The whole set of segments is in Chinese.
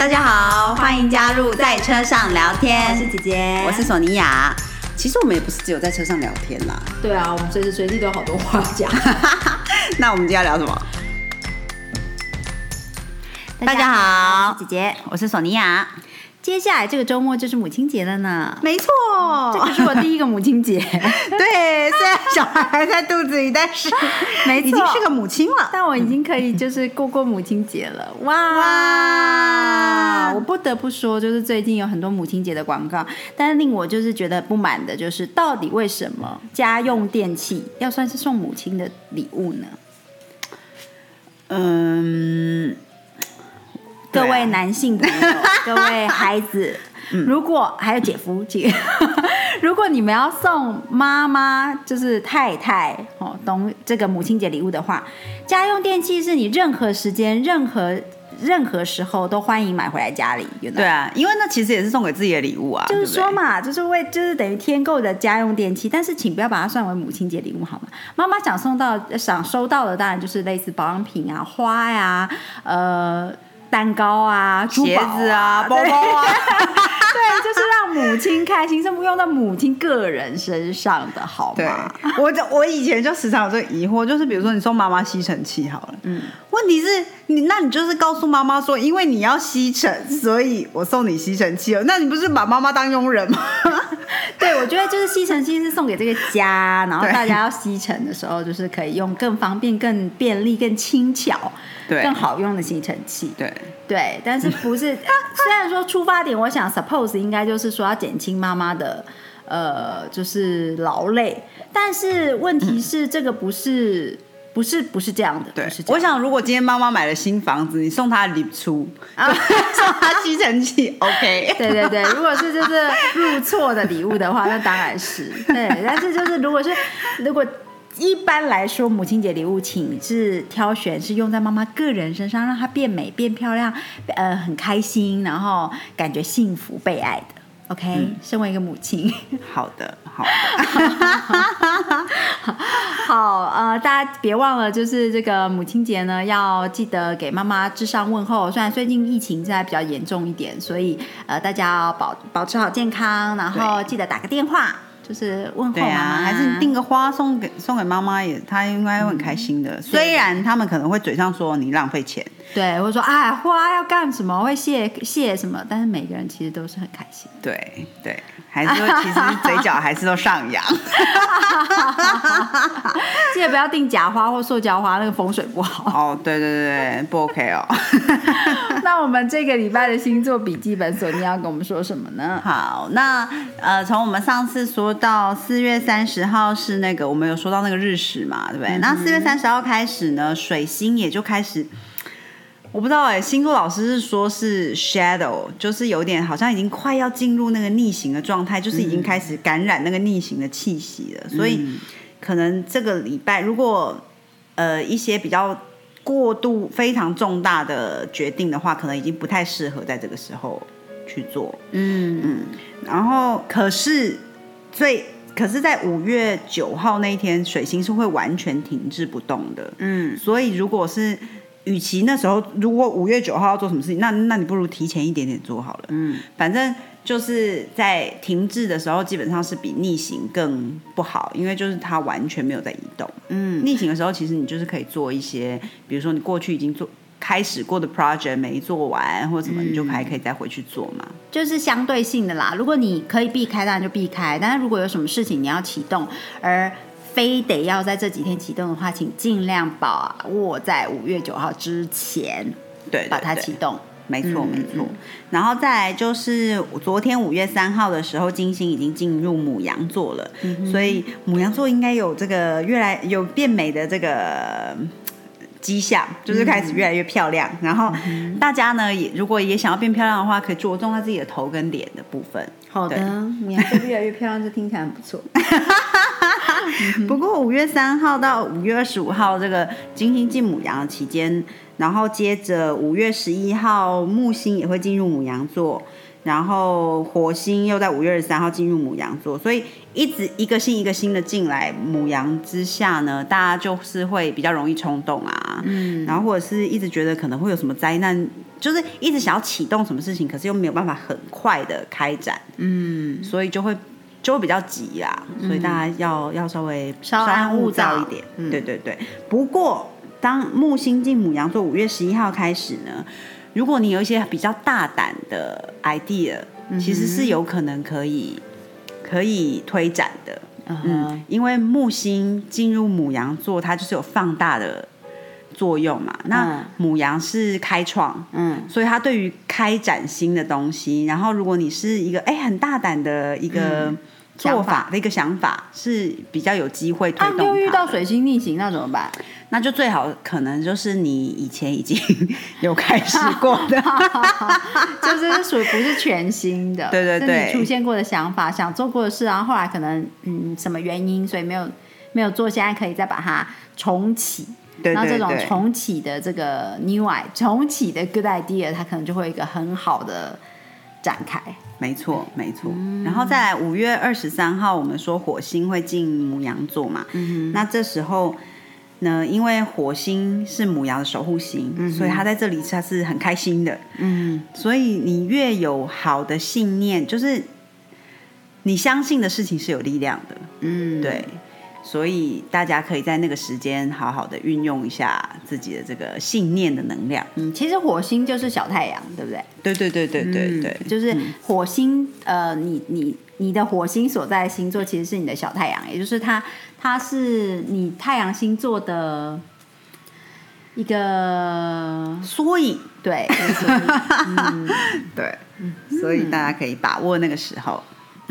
大家好，欢迎加入在车上聊天。我是姐姐，我是索尼娅。其实我们也不是只有在车上聊天啦。对啊，我们随时随地都有好多话讲。那我们今天要聊什么？大家好，我是姐姐，我是索尼娅。接下来这个 小孩还在肚子里，但是 没错，已经是个母亲了。但我已经可以就是过过母亲节了。哇哇！我不得不说，就是最近有很多母亲节的广告，但是令我就是觉得不满的，就是到底为什么家用电器要算是送母亲的礼物呢？嗯。各位男性朋友，各位孩子，如果还有姐夫姐，如果你们要送妈妈，就是太太哦，懂这个母亲节礼物的话，家用电器是你任何时间、任何任何时候都欢迎买回来家里。对啊，因为那其实也是送给自己的礼物啊。就是说嘛，就是为就是等于添购的家用电器，但是请不要把它算为母亲节礼物好吗？妈妈想送到、想收到的，当然就是类似保养品啊、花呀，呃。蛋糕啊，鞋子啊，包包啊，对，就是让母亲开心，是不用到母亲个人身上的，好吗？我我以前就时常有这个疑惑，就是比如说你送妈妈吸尘器好了，嗯，问题是 你，那你就是告诉妈妈说，因为你要吸尘，所以我送你吸尘器哦，那你不是把妈妈当佣人吗？对，我觉得就是吸尘器是送给这个家，然后大家要吸尘的时候，就是可以用更方便、更便利、更轻巧。更好用的吸尘器，对对，但是不是？虽然说出发点，我想 suppose 应该就是说要减轻妈妈的呃，就是劳累，但是问题是这个不是不是不是这样的。对，我想如果今天妈妈买了新房子，你送她礼出，啊 送她吸尘器，OK？对对对，如果是就是入错的礼物的话，那当然是对，但是就是如果是如果。一般来说，母亲节礼物，请是挑选是用在妈妈个人身上，让她变美、变漂亮，呃，很开心，然后感觉幸福、被爱的。OK，身为一个母亲，好的，好的，好，呃，大家别忘了，就是这个母亲节呢，要记得给妈妈致上问候。虽然最近疫情现在比较严重一点，所以呃，大家要保保持好健康，然后记得打个电话。就是问候妈妈，还是订个花送给送给妈妈，也她应该会很开心的。虽然他们可能会嘴上说你浪费钱，对，或者说哎花要干什么，会谢谢什么，但是每个人其实都是很开心。对对。还是说，其实嘴角还是都上扬。记得不要订假花或塑胶花，那个风水不好。哦，对对对不 OK 哦。那我们这个礼拜的星座笔记本，索尼要跟我们说什么呢？好，那呃，从我们上次说到四月三十号是那个，我们有说到那个日食嘛，对不对？那四月三十号开始呢，水星也就开始。我不知道哎，星座老师是说是 shadow，就是有点好像已经快要进入那个逆行的状态，就是已经开始感染那个逆行的气息了。所以可能这个礼拜，如果呃一些比较过度、非常重大的决定的话，可能已经不太适合在这个时候去做。嗯嗯。然后可是最可是在五月九号那一天，水星是会完全停滞不动的。嗯。所以如果是与其那时候如果五月九号要做什么事情，那那你不如提前一点点做好了。嗯，反正就是在停滞的时候，基本上是比逆行更不好，因为就是它完全没有在移动。嗯，逆行的时候，其实你就是可以做一些，比如说你过去已经做开始过的 project 没做完或者什么，你就还可以再回去做嘛。就是相对性的啦，如果你可以避开，当然就避开；但是如果有什么事情你要启动，而非得要在这几天启动的话，请尽量把握在五月九号之前，对，把它启动。没错，没错。然后再来就是昨天五月三号的时候，金星已经进入母羊座了，所以母羊座应该有这个越来有变美的这个迹象，就是开始越来越漂亮。然后大家呢，也如果也想要变漂亮的话，可以着重在自己的头跟脸的部分。好的，母羊座越来越漂亮，这听起来很不错。不过五月三号到五月二十五号这个金星进母羊的期间，然后接着五月十一号木星也会进入母羊座，然后火星又在五月二十三号进入母羊座，所以一直一个星一个星的进来母羊之下呢，大家就是会比较容易冲动啊，嗯，然后或者是一直觉得可能会有什么灾难，就是一直想要启动什么事情，可是又没有办法很快的开展，嗯，所以就会就会比较急啦，所以大家要要稍微稍安勿躁一点，对对对。不过当木星进母羊座五月十一号开始呢。如果你有一些比较大胆的 idea，其实是有可能可以可以推展的。嗯，因为木星进入母羊座，它就是有放大的作用嘛。那母羊是开创，嗯，所以它对于开展新的东西，然后如果你是一个哎很大胆的一个做法的一个想法，是比较有机会推动。又遇到水星逆行，那怎么办？那就最好可能就是你以前已经 有开始过的，就是属于不是全新的，对 对对，出现过的想法、想做过的事，然后后来可能嗯什么原因，所以没有没有做，现在可以再把它重启。然后这种重启的这个 new i 重启的 good idea，它可能就会一个很好的展开。没错，没错。然后再来五月二十三号，我们说火星会进母羊座嘛，嗯那这时候。呢因为火星是母羊的守护星，所以他在这里他是很开心的。嗯，所以你越有好的信念，就是你相信的事情是有力量的。嗯，对。所以大家可以在那个时间好好的运用一下自己的这个信念的能量。嗯，其实火星就是小太阳，对不对？对对对对对对，就是火星。呃，你你你的火星所在的星座其实是你的小太阳，也就是它。它是你太阳星座的一个缩影，对，对，所以大家可以把握那个时候。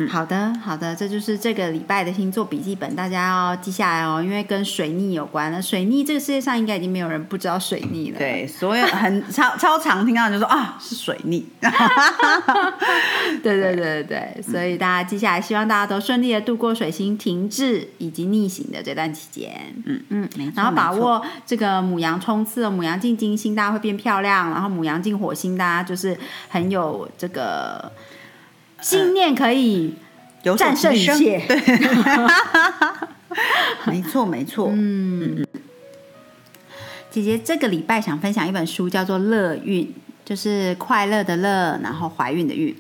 好的，好的，这就是这个礼拜的星座笔记本，大家要记下来哦，因为跟水逆有关了。水逆这个世界上应该已经没有人不知道水逆了。对，所有很超超常听到就说啊是水逆。对对对对对，所以大家记下来，希望大家都顺利的度过水星停滞以及逆行的这段期间。嗯嗯，然后把握这个母羊冲刺，母羊进金星，大家会变漂亮；然后母羊进火星，大家就是很有这个。信念可以战胜一切，对，没错没错。嗯，姐姐这个礼拜想分享一本书，叫做《乐孕》，就是快乐的乐，然后怀孕的孕。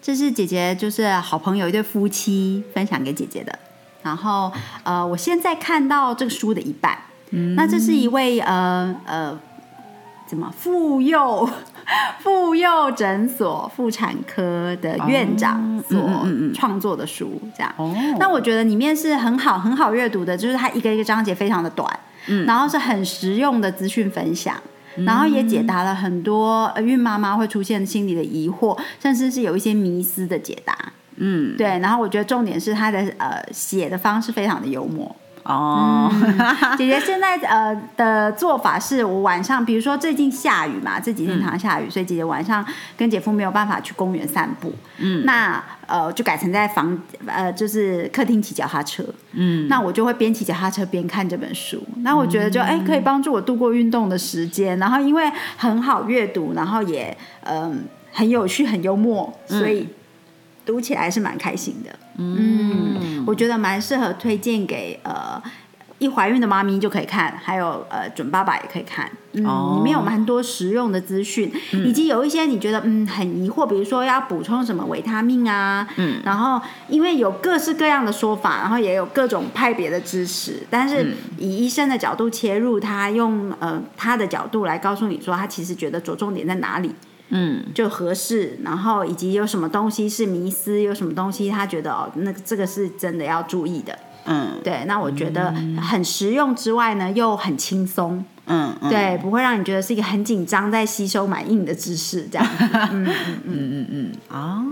这是姐姐就是好朋友一对夫妻分享给姐姐的。然后呃，我现在看到这个书的一半。嗯，那这是一位呃呃，怎么妇幼？妇幼诊所妇产科的院长所创作的书，这样。那我觉得里面是很好、很好阅读的，就是它一个一个章节非常的短，嗯，然后是很实用的资讯分享，然后也解答了很多孕妈妈会出现心理的疑惑，甚至是有一些迷思的解答。嗯，对。然后我觉得重点是他的呃写的方式非常的幽默。哦，姐姐现在呃的做法是我晚上，比如说最近下雨嘛，这几天常下雨，所以姐姐晚上跟姐夫没有办法去公园散步，嗯，那呃就改成在房呃就是客厅骑脚踏车，嗯，那我就会边骑脚踏车边看这本书，那我觉得就哎可以帮助我度过运动的时间，然后因为很好阅读，然后也嗯很有趣很幽默，所以。读起来是蛮开心的，嗯，我觉得蛮适合推荐给呃一怀孕的妈咪就可以看，还有呃准爸爸也可以看，嗯，里面有蛮多实用的资讯，以及有一些你觉得嗯很疑惑，比如说要补充什么维他命啊，嗯，然后因为有各式各样的说法，然后也有各种派别的知识，但是以医生的角度切入，他用呃他的角度来告诉你说，他其实觉得着重点在哪里。嗯，就合适，然后以及有什么东西是迷思，有什么东西他觉得哦，那这个是真的要注意的。嗯，对，那我觉得很实用之外呢，又很轻松。嗯，对，不会让你觉得是一个很紧张在吸收蛮硬的知识这样。嗯嗯嗯嗯嗯哦，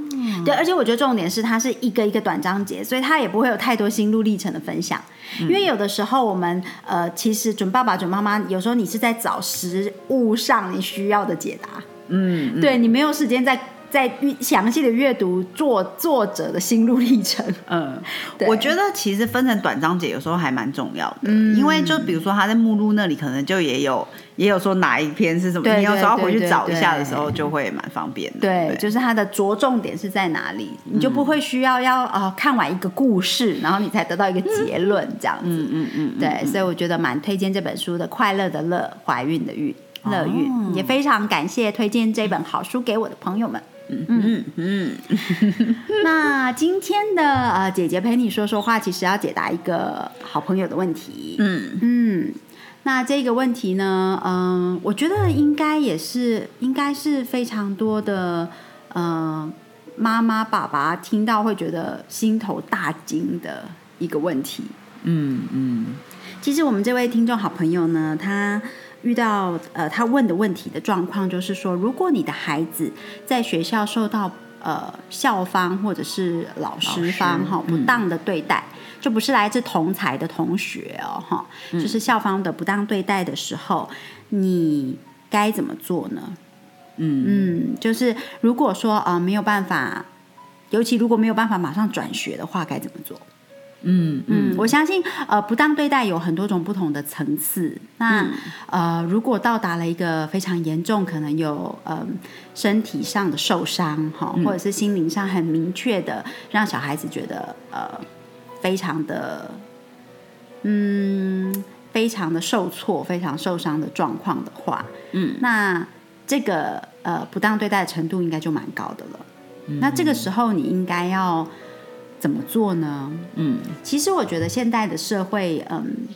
对，而且我觉得重点是它是一个一个短章节，所以它也不会有太多心路历程的分享。因为有的时候我们呃，其实准爸爸准妈妈，有时候你是在找实物上你需要的解答。嗯，对你没有时间在再阅详细的阅读作作者的心路历程。嗯，我觉得其实分成短章节有时候还蛮重要的，嗯因为就比如说他在目录那里可能就也有也有说哪一篇是什么，对你有时候要回去找一下的对时候就会蛮方便的。对，就是它的着重点是在哪里，你就不会需要要呃看完一个故事，然后你才得到一个结论这样子。嗯嗯嗯，对，所以我觉得蛮推荐这本书的，《快乐的乐，怀孕的孕，乐韵》哦。也非常感谢推荐这本好书给我的朋友们。嗯。嗯。嗯，那今天的呃姐姐陪你说说话，其实要解答一个好朋友的问题。嗯。嗯，那这个问题呢，嗯、我觉得应该也是，应该是非常多的呃妈妈爸爸听到会觉得心头大惊的一个问题。嗯嗯。其实我们这位听众好朋友呢，他遇到呃他问的问题的状况就是说，如果你的孩子在学校受到呃校方或者是老师方哈不当的对待，就不是来自同才的同学哦哈，就是校方的不当对待的时候，你该怎么做呢？嗯嗯，就是如果说呃没有办法，尤其如果没有办法马上转学的话，该怎么做？嗯嗯，我相信呃，不当对待有很多种不同的层次。那、呃，如果到达了一个非常严重，可能有呃身体上的受伤哈，或者是心灵上很明确的让小孩子觉得呃非常的嗯非常的受挫、非常受伤的状况的话，嗯，那这个呃不当对待的程度应该就蛮高的了。那这个时候你应该要怎么做呢？嗯其实我觉得现代的社会，嗯，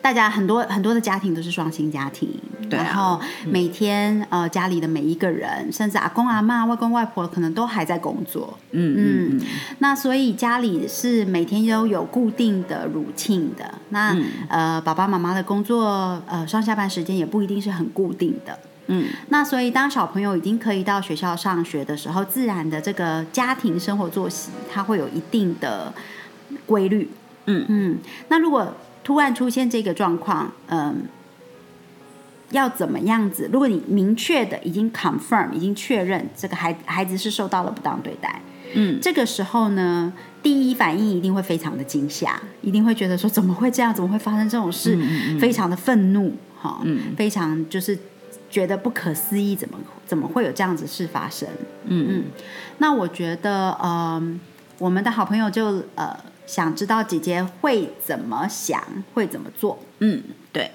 大家很多很多的家庭都是双薪家庭，对啊然后每天、呃家里的每一个人，甚至阿公阿妈、外公外婆，可能都还在工作。嗯嗯那所以家里是每天都有固定的 routine 的。那、嗯呃爸爸妈妈的工作呃上下班时间也不一定是很固定的。嗯那所以，当小朋友已经可以到学校上学的时候，自然的这个家庭生活作息，它会有一定的规律。嗯嗯，那如果突然出现这个状况，嗯，要怎么样子？如果你明确的已经 confirm，已经确认这个孩孩子是受到了不当对待，嗯这个时候呢，第一反应一定会非常的惊吓，一定会觉得说怎么会这样？怎么会发生这种事？非常的愤怒，哈、嗯非常就是觉得不可思议，怎么怎么会有这样子事发生？嗯嗯，那我觉得，嗯、我们的好朋友就呃想知道姐姐会怎么想，会怎么做。嗯，对，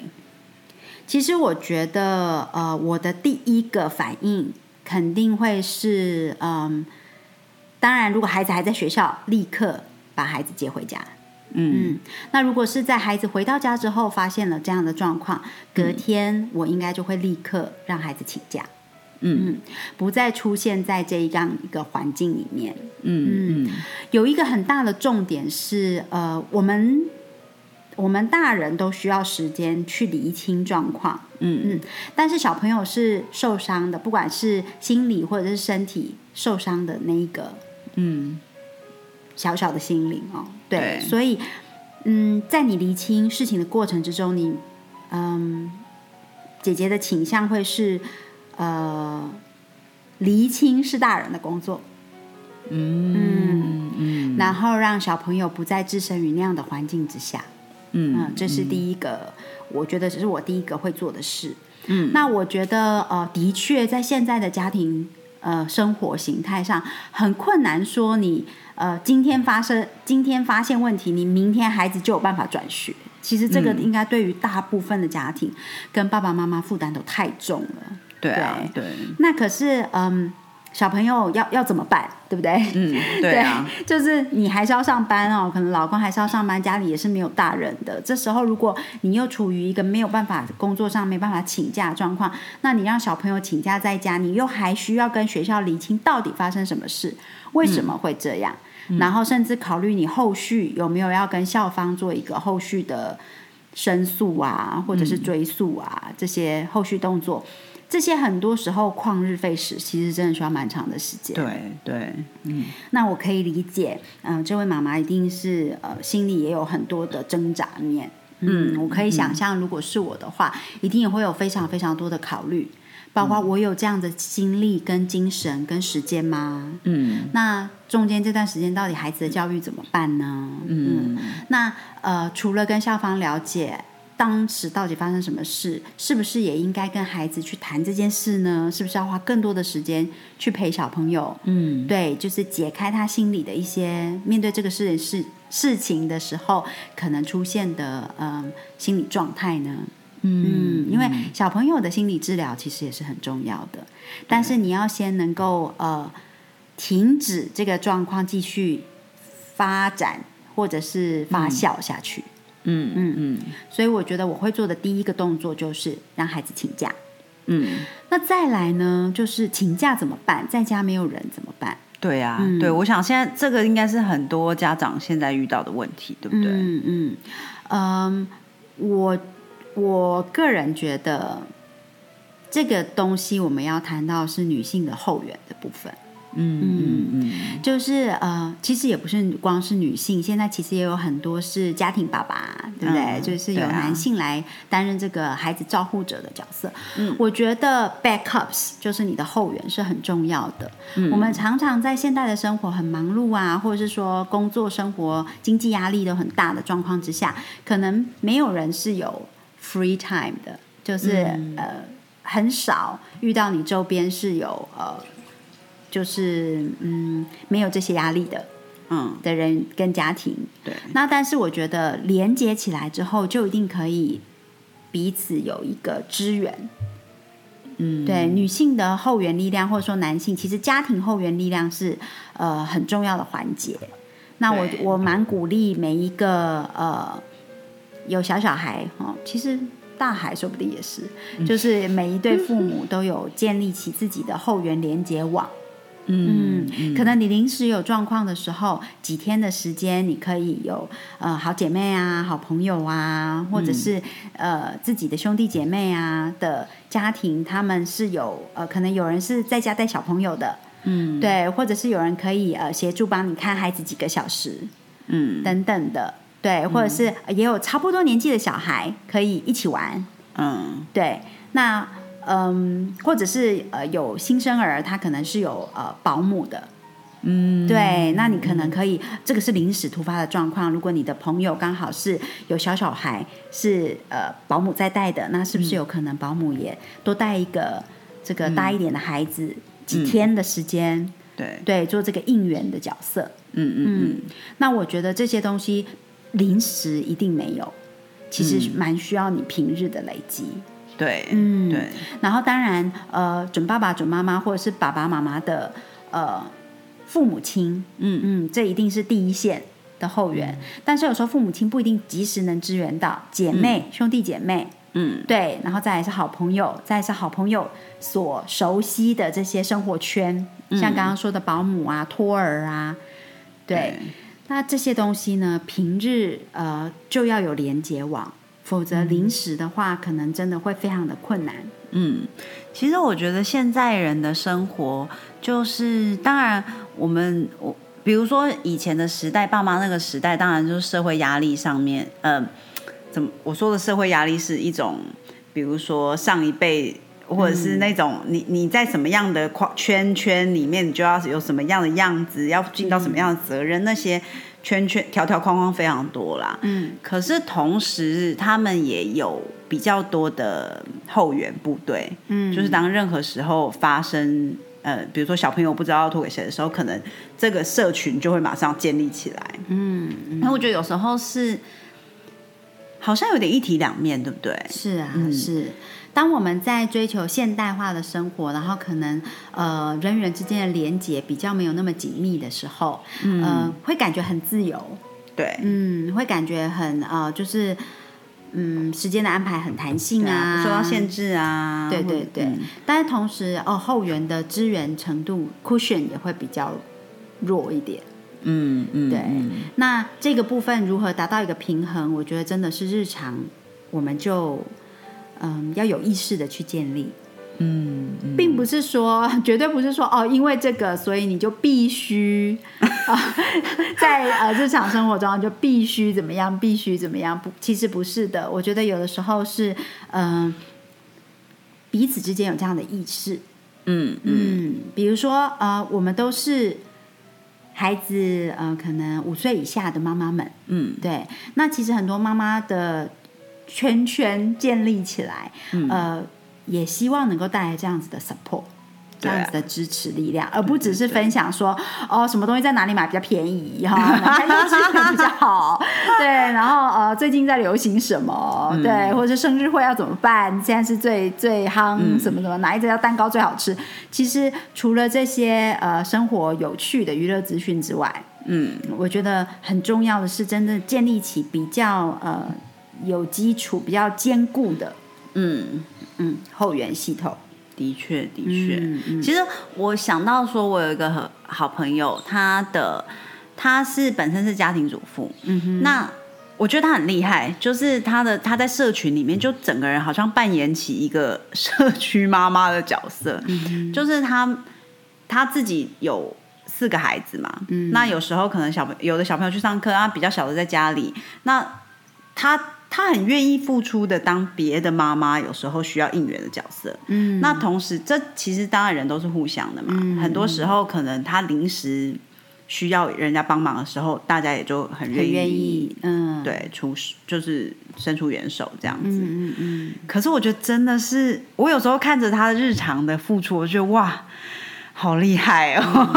其实我觉得，呃，我的第一个反应肯定会是，嗯，当然，如果孩子还在学校，立刻把孩子接回家。嗯。嗯，那如果是在孩子回到家之后发现了这样的状况，隔天我应该就会立刻让孩子请假，嗯。不再出现在这样一个环境里面。嗯嗯。有一个很大的重点是，呃，我们我们大人都需要时间去理清状况，嗯。嗯，但是小朋友是受伤的，不管是心理或者是身体受伤的那一个。嗯小小的心灵哦，对，对。所以，嗯，在你厘清事情的过程之中，你，嗯，姐姐的倾向会是，呃，厘清是大人的工作，嗯嗯然后让小朋友不再置身于那样的环境之下，嗯嗯，这是第一个，我觉得这是我第一个会做的事。嗯。那我觉得呃，的确在现在的家庭呃生活形态上很困难，说你呃今天发生今天发现问题，你明天孩子就有办法转学。其实这个嗯应该对于大部分的家庭跟爸爸妈妈负担都太重了。对啊对那可是嗯，小朋友要要怎么办，对不对？嗯 对啊就是你还是要上班哦，可能老公还是要上班，家里也是没有大人的。这时候，如果你又处于一个没有办法工作上没办法请假的状况，那你让小朋友请假在家，你又还需要跟学校厘清到底发生什么事，为什么会这样，然后甚至考虑你后续有没有要跟校方做一个后续的申诉啊，或者是追诉啊、这些后续动作。这些很多时候旷日费时，其实真的需要蛮长的时间。对对嗯那我可以理解，嗯、这位妈妈一定是呃心里也有很多的挣扎面。嗯，我可以想象，如果是我的话，一定也会有非常非常多的考虑，包括我有这样的精力、跟精神、跟时间吗？嗯那中间这段时间到底孩子的教育怎么办呢？嗯那呃，除了跟校方了解当时到底发生什么事，是不是也应该跟孩子去谈这件事呢？是不是要花更多的时间去陪小朋友？嗯对，就是解开他心里的一些面对这个事事事情的时候可能出现的嗯、心理状态呢？嗯，因为小朋友的心理治疗其实也是很重要的，但是你要先能够呃停止这个状况继续发展或者是发酵下去。嗯嗯嗯所以我觉得我会做的第一个动作就是让孩子请假。嗯，那再来呢，就是请假怎么办？在家没有人怎么办？对啊，嗯对，我想现在这个应该是很多家长现在遇到的问题，对不对？嗯嗯嗯，我我个人觉得这个东西我们要谈到是女性的后援的部分。嗯嗯嗯就是呃，其实也不是光是女性，现在其实也有很多是家庭爸爸，对不对？嗯就是有男性来担任这个孩子照护者的角色。嗯我觉得 backups 就是你的后援是很重要的。嗯我们常常在现代的生活很忙碌啊，或者是说工作、生活、经济压力都很大的状况之下，可能没有人是有 free time 的，就是、嗯呃很少遇到你周边是有呃。就是嗯，没有这些压力的嗯，的人跟家庭，对，那但是我觉得连接起来之后，就一定可以彼此有一个支援。嗯对女性的后援力量，或者说男性，其实家庭后援力量是呃很重要的环节。那我我蛮鼓励每一个呃有小小孩哦，其实大孩说不定也是，嗯就是每一对父母 都有建立起自己的后援连接网。嗯嗯，可能你临时有状况的时候，几天的时间，你可以有呃好姐妹啊、好朋友啊，或者是、呃自己的兄弟姐妹啊的家庭，他们是有呃可能有人是在家带小朋友的，嗯。对，或者是有人可以呃协助帮你看孩子几个小时嗯。等等的，对，或者是也有差不多年纪的小孩可以一起玩，嗯。对，那嗯，或者是呃有新生儿，他可能是有呃保姆的，嗯，对，那你可能可以，这个是临时突发的状况。如果你的朋友刚好是有小小孩，是呃保姆在带的，那是不是有可能保姆也多带一个这个大一点的孩子、几天的时间？对，对，做这个应援的角色。嗯嗯嗯那我觉得这些东西临时一定没有，其实蛮需要你平日的累积。对，嗯对，然后当然，呃，准爸爸、准妈妈或者是爸爸妈妈的呃父母亲，嗯。嗯，这一定是第一线的后援。但是有时候父母亲不一定及时能支援到姐妹、兄弟姐妹，嗯。对，然后再来是好朋友，再来是好朋友所熟悉的这些生活圈，像刚刚说的保姆啊、托儿啊，对。那这些东西呢，平日呃就要有连接网，否则临时的话，可能真的会非常的困难。嗯，其实我觉得现在人的生活就是，当然我们我比如说以前的时代，爸妈那个时代，当然就是社会压力上面，呃，怎么我说的社会压力是一种，比如说上一辈。或者是那种你你在什么样的框圈圈里面，你就要有什么样的样子，要尽到什么样的责任，那些圈圈条条框框非常多啦。嗯，可是同时，他们也有比较多的后援部队，嗯就是当任何时候发生，呃，比如说小朋友不知道要托给谁的时候，可能这个社群就会马上建立起来。嗯，那我觉得有时候是好像有点一体两面，对不对？是啊，嗯是。当我们在追求现代化的生活，然后可能呃人与人之间的连接比较没有那么紧密的时候，嗯呃，会感觉很自由，对，嗯，会感觉很呃，就是嗯，时间的安排很弹性啊，受到限制啊。对对对，嗯但是同时哦，后援的支援程度 cushion 也会比较弱一点。嗯嗯，对嗯那这个部分如何达到一个平衡？我觉得真的是日常我们就嗯要有意识的去建立，嗯嗯并不是说 绝对不是说哦，因为这个所以你就必须啊、在呃日常生活中就必须怎么样，必须怎么样？不，其实不是的。我觉得有的时候是嗯。彼此之间有这样的意识。嗯嗯嗯，比如说呃，我们都是孩子呃，可能五岁以下的妈妈们，嗯对，那其实很多妈妈的圈圈建立起来，嗯呃，也希望能够带来这样子的 support。这样子的支持力量，而不只是分享说哦，什么东西在哪里买比较便宜哈，哪家优质比较好，对，然后呃，最近在流行什么，嗯对，或者是生日会要怎么办？现在是最最夯嗯什么什么，哪一家蛋糕最好吃？其实除了这些呃生活有趣的娱乐资讯之外，嗯，我觉得很重要的是，真的建立起比较呃有基础、比较坚固的。嗯，嗯后援系统。的确的确。嗯嗯。其实我想到说，我有一个好朋友，他的他是本身是家庭主妇，嗯哼，那我觉得他很厉害，就是他的他在社群里面，就整个人好像扮演起一个社区妈妈的角色，嗯就是他他自己有四个孩子嘛，嗯。那有时候可能小朋有的小朋友去上课，那比较小的在家里，那他他很愿意付出的当别的妈妈，有时候需要应援的角色，嗯。那同时，这其实当然人都是互相的嘛。嗯。很多时候可能他临时需要人家帮忙的时候，大家也就很愿意，很愿意，嗯，，对出就是伸出援手这样子。嗯嗯嗯，可是我觉得真的是，我有时候看着他日常的付出，我觉得哇，好厉害哦！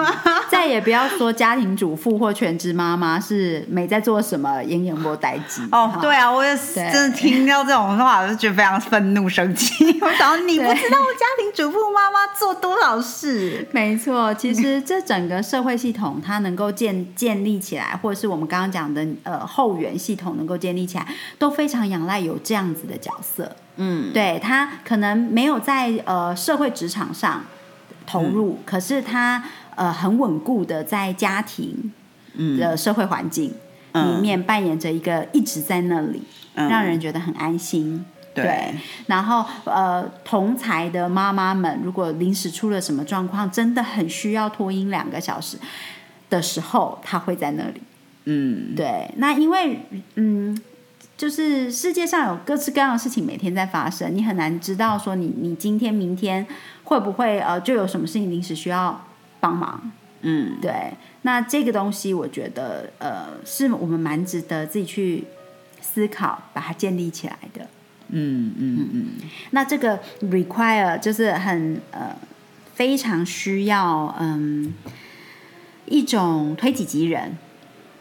再也不要说家庭主妇或全职妈妈是没在做什么演演波待机哦，对啊，我也是真的听到这种话，我就觉得非常愤怒、生气。我想你不知道家庭主妇妈妈做多少事。没错，其实这整个社会系统它能够建建立起来，或者是我们刚刚讲的呃后援系统能够建立起来，都非常仰赖有这样子的角色。嗯，对他可能没有在呃社会职场上投入，可是他呃很稳固的在家庭的社会环境里面扮演着一个一直在那里，嗯。让人觉得很安心。对。然后呃，同才的妈妈们，如果临时出了什么状况，真的很需要托婴两个小时的时候，他会在那里。嗯，对，那因为嗯，就是世界上有各式各样的事情每天在发生，你很难知道说你你今天明天会不会呃就有什么事情临时需要帮忙。嗯，对，那这个东西我觉得呃是我们蛮值得自己去思考，把它建立起来的。嗯嗯嗯，那这个 require 就是很呃非常需要嗯一种推己及人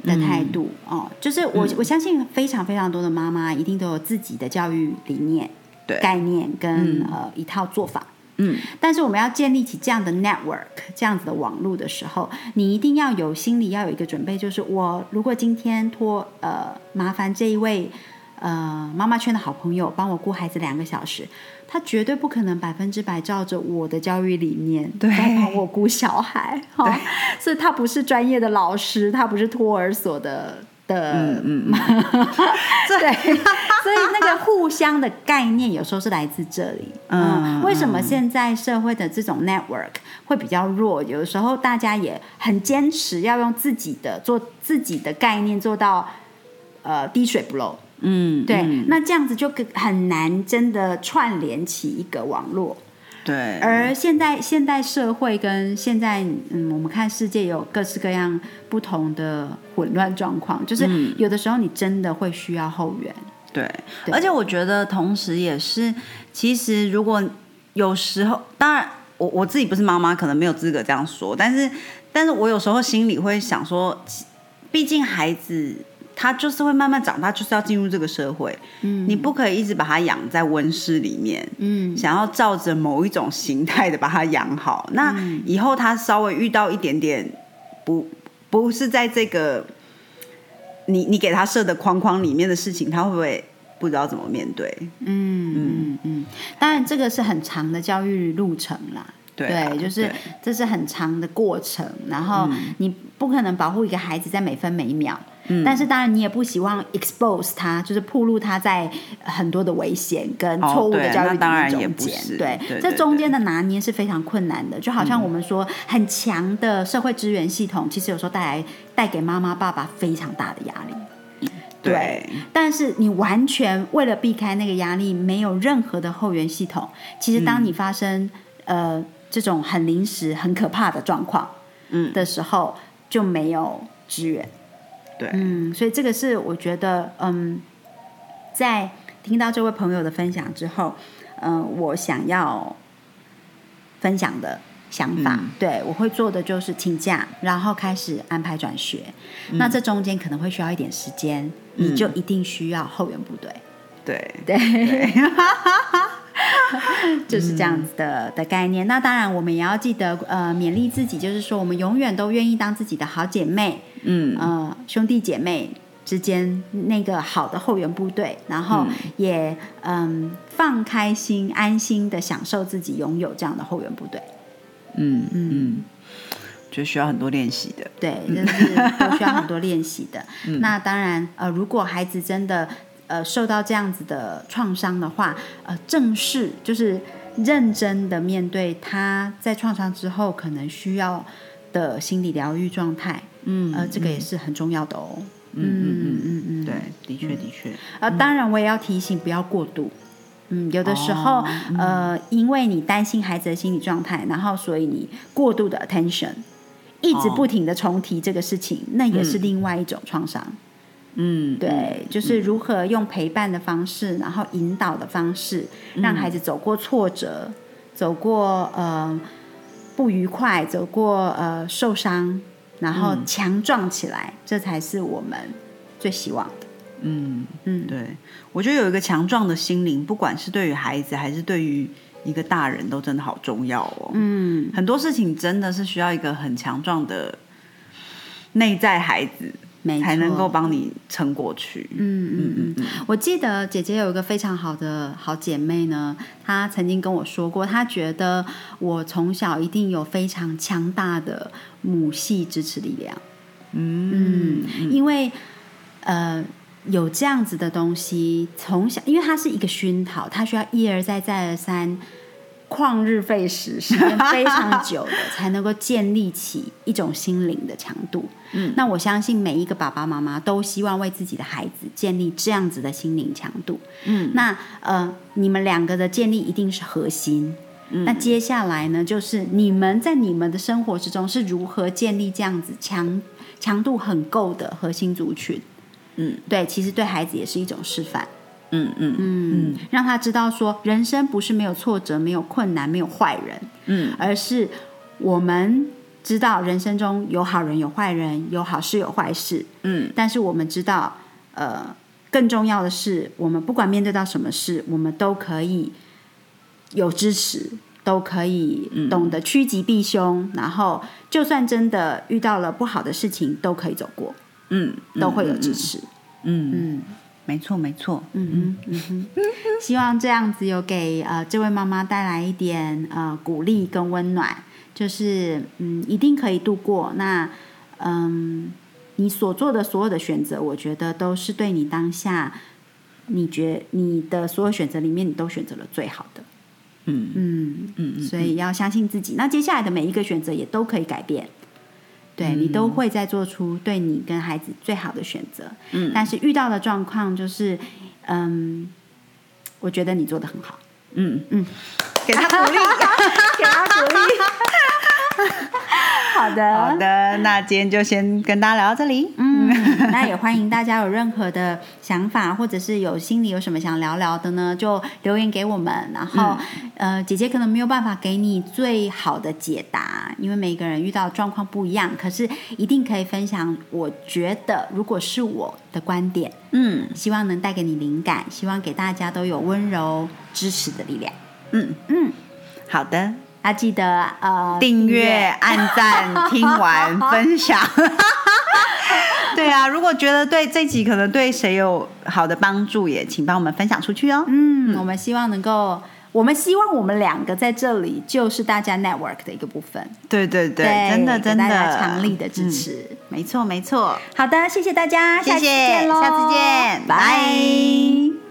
的态度、哦，就是我、我相信非常非常多的妈妈一定都有自己的教育理念、对，概念跟、呃一套做法。嗯。但是我们要建立起这样的 network，这样子的网络的时候，你一定要有心里要有一个准备，就是我如果今天托呃麻烦这一位呃妈妈圈的好朋友帮我顾孩子两个小时，他绝对不可能百分之百照着我的教育理念对在帮我顾小孩，哈、所以他不是专业的老师，他不是托儿所的。的，嗯嗯 对，所以那个互相的概念有时候是来自这里。嗯为什么现在社会的这种 network 会比较弱？有的时候大家也很坚持要用自己的做自己的概念做到呃滴水不漏。嗯，对，嗯那这样子就更很难真的串联起一个网络。对，而现在现代社会跟现在嗯，我们看世界有各式各样不同的混乱状况，就是嗯有的时候你真的会需要后援。对，对而且我觉得同时也是，其实如果有时候，当然我我自己不是妈妈，可能没有资格这样说，但是但是我有时候心里会想说，毕竟孩子。他就是会慢慢长大，就是要进入这个社会。嗯，你不可以一直把他养在温室里面。嗯，想要照着某一种形态的把他养好，那以后他稍微遇到一点点不不是在这个你你给他设的框框里面的事情，他会不会不知道怎么面对？嗯嗯嗯，当然这个是很长的教育路程啦。对啊就是这是很长的过程，然后你不可能保护一个孩子在每分每秒，但是当然你也不希望 expose 他，就是暴露他在很多的危险跟哦错误的教育中间。对这中间的拿捏是非常困难的，就好像我们说很强的社会资源系统，其实有时候带来带给妈妈爸爸非常大的压力。对，但是你完全为了避开那个压力，没有任何的后援系统。其实当你发生、呃这种很临时、很可怕的状况，嗯。的时候，就没有支援。对，嗯，所以这个是我觉得，嗯，在听到这位朋友的分享之后，嗯、我想要分享的想法，嗯。对我会做的就是请假，然后开始安排转学。那这中间可能会需要一点时间，你就一定需要后援部队。对，对，就是这样子的、的概念。那当然，我们也要记得，呃，勉励自己，就是说，我们永远都愿意当自己的好姐妹，嗯呃，兄弟姐妹之间那个好的后援部队，然后也嗯放开心、安心的享受自己拥有这样的后援部队。嗯嗯，觉得需要很多练习的。对，就是都需要很多练习的。那当然，呃，如果孩子真的呃受到这样子的创伤的话，呃，正视就是认真的面对他在创伤之后可能需要的心理疗愈状态，嗯呃，这个也是很重要的哦。嗯嗯嗯嗯嗯对，的确的确，呃，当然我也要提醒不要过度。嗯，有的时候，哦呃，因为你担心孩子的心理状态，然后所以你过度的 attention，一直哦不停的重提这个事情，那也是另外一种创伤。嗯，对，就是如何用陪伴的方式，然后引导的方式，让孩子走过挫折，走过呃不愉快，走过呃受伤，然后强壮起来，这才是我们最希望的。嗯嗯，对，我觉得有一个强壮的心灵，不管是对于孩子还是对于一个大人，都真的好重要哦。嗯，很多事情真的是需要一个很强壮的内在孩子，没才能够帮你撑过去。嗯嗯嗯，我记得姐姐有一个非常好的好姐妹呢，她曾经跟我说过，她觉得我从小一定有非常强大的母系支持力量。嗯嗯，因为呃有这样子的东西，从小因为它是一个熏陶，它需要一而再再而三。旷日费时，时间非常久的，才能够建立起一种心灵的强度。嗯，那我相信每一个爸爸妈妈都希望为自己的孩子建立这样子的心灵强度。嗯，那呃，你们两个的建立一定是核心。嗯那接下来呢，就是你们在你们的生活之中是如何建立这样子强强度很够的核心族群？嗯，对，其实对孩子也是一种示范。嗯嗯嗯，让他知道说，人生不是没有挫折、没有困难、没有坏人，嗯。而是我们知道人生中有好人有坏人，有好事有坏事，嗯。但是我们知道，呃，更重要的是，我们不管面对到什么事，我们都可以有支持，都可以懂得趋吉避凶，然后就算真的遇到了不好的事情，都可以走过，嗯，都会有支持。嗯，嗯没错没错。嗯哼嗯哼，希望这样子有给呃这位妈妈带来一点呃鼓励跟温暖，就是嗯一定可以度过。那嗯你所做的所有的选择，我觉得都是对你当下你觉你的所有选择里面，你都选择了最好的。嗯嗯嗯嗯所以要相信自己。那接下来的每一个选择也都可以改变。对你都会在做出对你跟孩子最好的选择，嗯。但是遇到的状况就是，嗯，我觉得你做的很好，嗯。嗯，给他鼓励。给他鼓励。好的，好的，那今天就先跟大家聊到这里。嗯，那也欢迎大家有任何的想法，或者是有心里有什么想聊聊的呢，就留言给我们。然后，呃，姐姐可能没有办法给你最好的解答，因为每个人遇到的状况不一样，可是一定可以分享。我觉得，如果是我的观点，嗯希望能带给你灵感，希望给大家都有温柔支持的力量。嗯，嗯，好的，要记得呃订阅、按赞、听完、分享。对啊，如果觉得对这集可能对谁有好的帮助，也请帮我们分享出去哦。嗯，我们希望能够，我们希望我们两个在这里就是大家 network 的一个部分，对对对，真的给真大家的强力的支持。没错没错。好的，谢谢大家，下次见喽，下次见拜拜